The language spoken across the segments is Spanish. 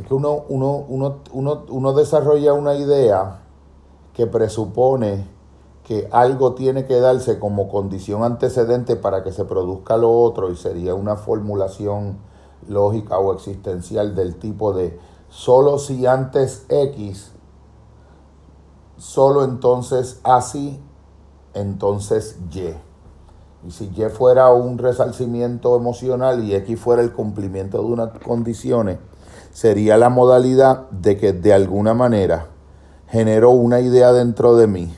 Es que uno, uno, uno, uno, uno desarrolla una idea que presupone que algo tiene que darse como condición antecedente para que se produzca lo otro y sería una formulación lógica o existencial del tipo de solo si antes X, solo entonces así, entonces Y. Y si Y fuera un resarcimiento emocional y X fuera el cumplimiento de unas condiciones, sería la modalidad de que de alguna manera generó una idea dentro de mí.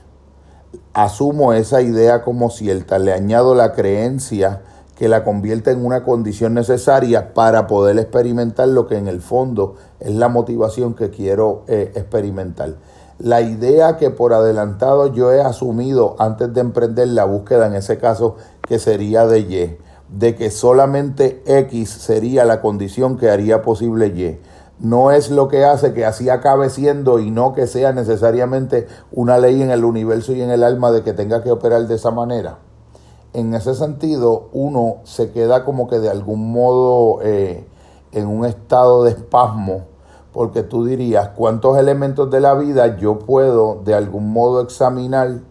Asumo esa idea como cierta, le añado la creencia que la convierte en una condición necesaria para poder experimentar lo que en el fondo es la motivación que quiero eh, experimentar. La idea que por adelantado yo he asumido antes de emprender la búsqueda, en ese caso que sería de Y, de que solamente X sería la condición que haría posible Y no es lo que hace que así acabe siendo y no que sea necesariamente una ley en el universo y en el alma de que tenga que operar de esa manera. En ese sentido, uno se queda como que de algún modo eh, en un estado de espasmo, porque tú dirías, ¿cuántos elementos de la vida yo puedo de algún modo examinar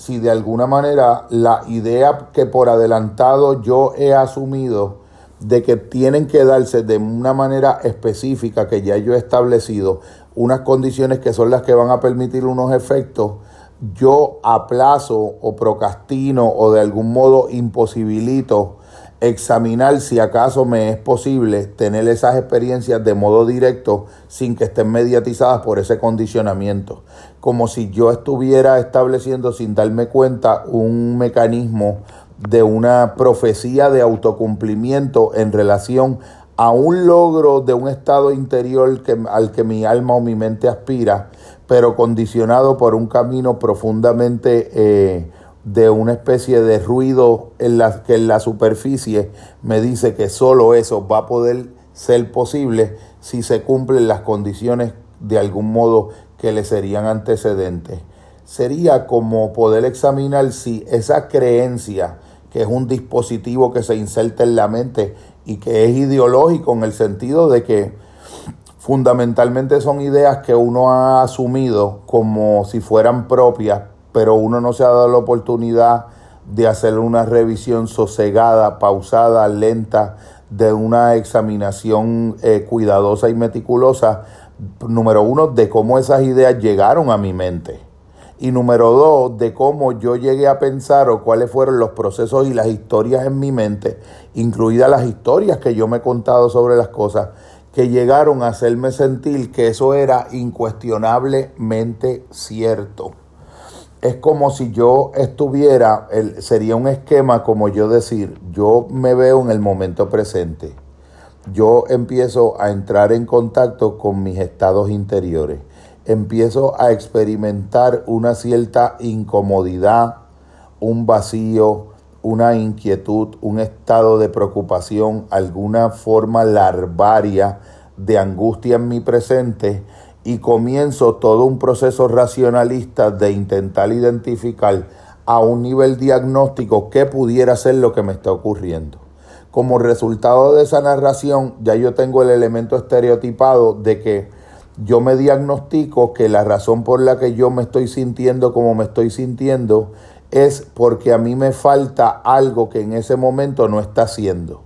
si de alguna manera la idea que por adelantado yo he asumido de que tienen que darse de una manera específica que ya yo he establecido unas condiciones que son las que van a permitir unos efectos, yo aplazo o procrastino o de algún modo imposibilito examinar si acaso me es posible tener esas experiencias de modo directo sin que estén mediatizadas por ese condicionamiento. Como si yo estuviera estableciendo sin darme cuenta un mecanismo de una profecía de autocumplimiento en relación a un logro de un estado interior al que mi alma o mi mente aspira, pero condicionado por un camino profundamente eh, de una especie de ruido en la, que en la superficie me dice que solo eso va a poder ser posible si se cumplen las condiciones de algún modo que le serían antecedentes. Sería como poder examinar si esa creencia, que es un dispositivo que se inserta en la mente y que es ideológico en el sentido de que fundamentalmente son ideas que uno ha asumido como si fueran propias, pero uno no se ha dado la oportunidad de hacer una revisión sosegada, pausada, lenta, de una examinación eh, cuidadosa y meticulosa, número uno, de cómo esas ideas llegaron a mi mente y número dos, de cómo yo llegué a pensar o cuáles fueron los procesos y las historias en mi mente, incluidas las historias que yo me he contado sobre las cosas, que llegaron a hacerme sentir que eso era incuestionablemente cierto. Es como si yo estuviera, el, sería un esquema como yo decir, yo me veo en el momento presente. Yo empiezo a entrar en contacto con mis estados interiores empiezo a experimentar una cierta incomodidad, un vacío, una inquietud, un estado de preocupación, alguna forma larvaria de angustia en mi presente y comienzo todo un proceso racionalista de intentar identificar a un nivel diagnóstico qué pudiera ser lo que me está ocurriendo. Como resultado de esa narración, ya yo tengo el elemento estereotipado de que yo me diagnostico que la razón por la que yo me estoy sintiendo como me estoy sintiendo es porque a mí me falta algo que en ese momento no está haciendo.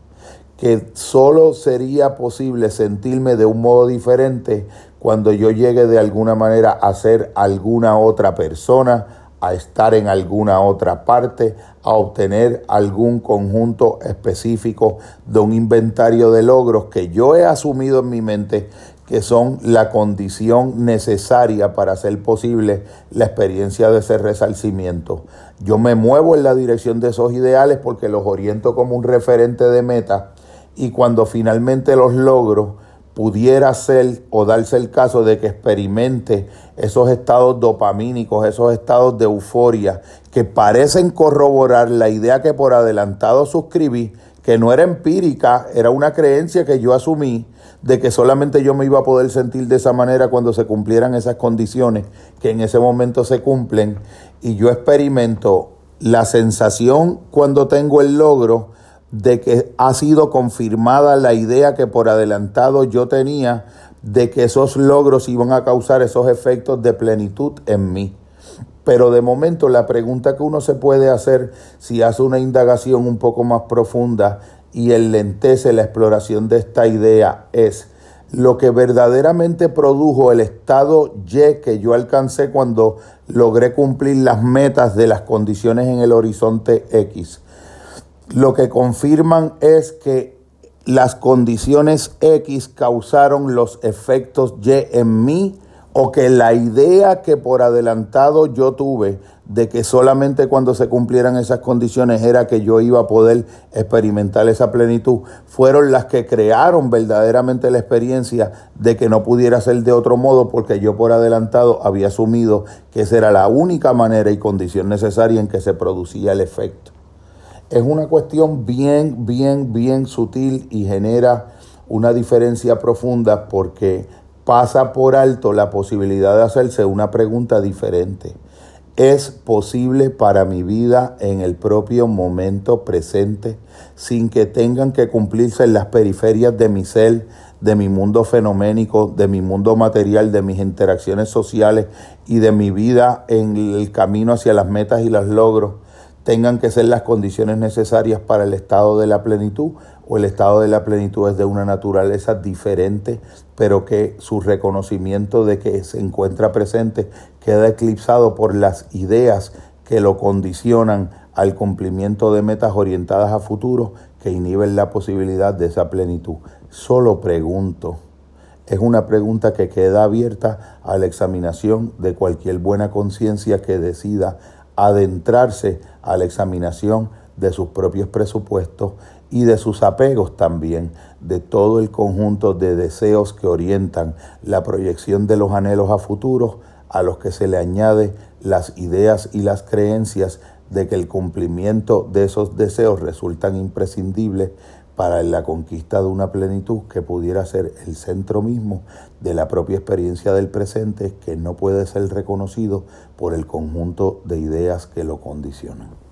Que solo sería posible sentirme de un modo diferente cuando yo llegue de alguna manera a ser alguna otra persona, a estar en alguna otra parte, a obtener algún conjunto específico de un inventario de logros que yo he asumido en mi mente que son la condición necesaria para hacer posible la experiencia de ese resarcimiento. Yo me muevo en la dirección de esos ideales porque los oriento como un referente de meta y cuando finalmente los logro, pudiera ser o darse el caso de que experimente esos estados dopamínicos, esos estados de euforia que parecen corroborar la idea que por adelantado suscribí, que no era empírica, era una creencia que yo asumí de que solamente yo me iba a poder sentir de esa manera cuando se cumplieran esas condiciones que en ese momento se cumplen. Y yo experimento la sensación cuando tengo el logro de que ha sido confirmada la idea que por adelantado yo tenía de que esos logros iban a causar esos efectos de plenitud en mí. Pero de momento la pregunta que uno se puede hacer si hace una indagación un poco más profunda y enlentece la exploración de esta idea es lo que verdaderamente produjo el estado Y que yo alcancé cuando logré cumplir las metas de las condiciones en el horizonte X. Lo que confirman es que las condiciones X causaron los efectos Y en mí o que la idea que por adelantado yo tuve de que solamente cuando se cumplieran esas condiciones era que yo iba a poder experimentar esa plenitud, fueron las que crearon verdaderamente la experiencia de que no pudiera ser de otro modo porque yo por adelantado había asumido que esa era la única manera y condición necesaria en que se producía el efecto. Es una cuestión bien, bien, bien sutil y genera una diferencia profunda porque pasa por alto la posibilidad de hacerse una pregunta diferente. ¿Es posible para mi vida en el propio momento presente sin que tengan que cumplirse en las periferias de mi ser, de mi mundo fenoménico, de mi mundo material, de mis interacciones sociales y de mi vida en el camino hacia las metas y los logros? Tengan que ser las condiciones necesarias para el estado de la plenitud o el estado de la plenitud es de una naturaleza diferente, pero que su reconocimiento de que se encuentra presente queda eclipsado por las ideas que lo condicionan al cumplimiento de metas orientadas a futuro que inhiben la posibilidad de esa plenitud. Solo pregunto. Es una pregunta que queda abierta a la examinación de cualquier buena conciencia que decida adentrarse a la examinación de sus propios presupuestos y de sus apegos también, de todo el conjunto de deseos que orientan la proyección de los anhelos a futuros, a los que se le añade las ideas y las creencias de que el cumplimiento de esos deseos resultan imprescindibles para la conquista de una plenitud que pudiera ser el centro mismo de la propia experiencia del presente que no puede ser reconocido por el conjunto de ideas que lo condicionan.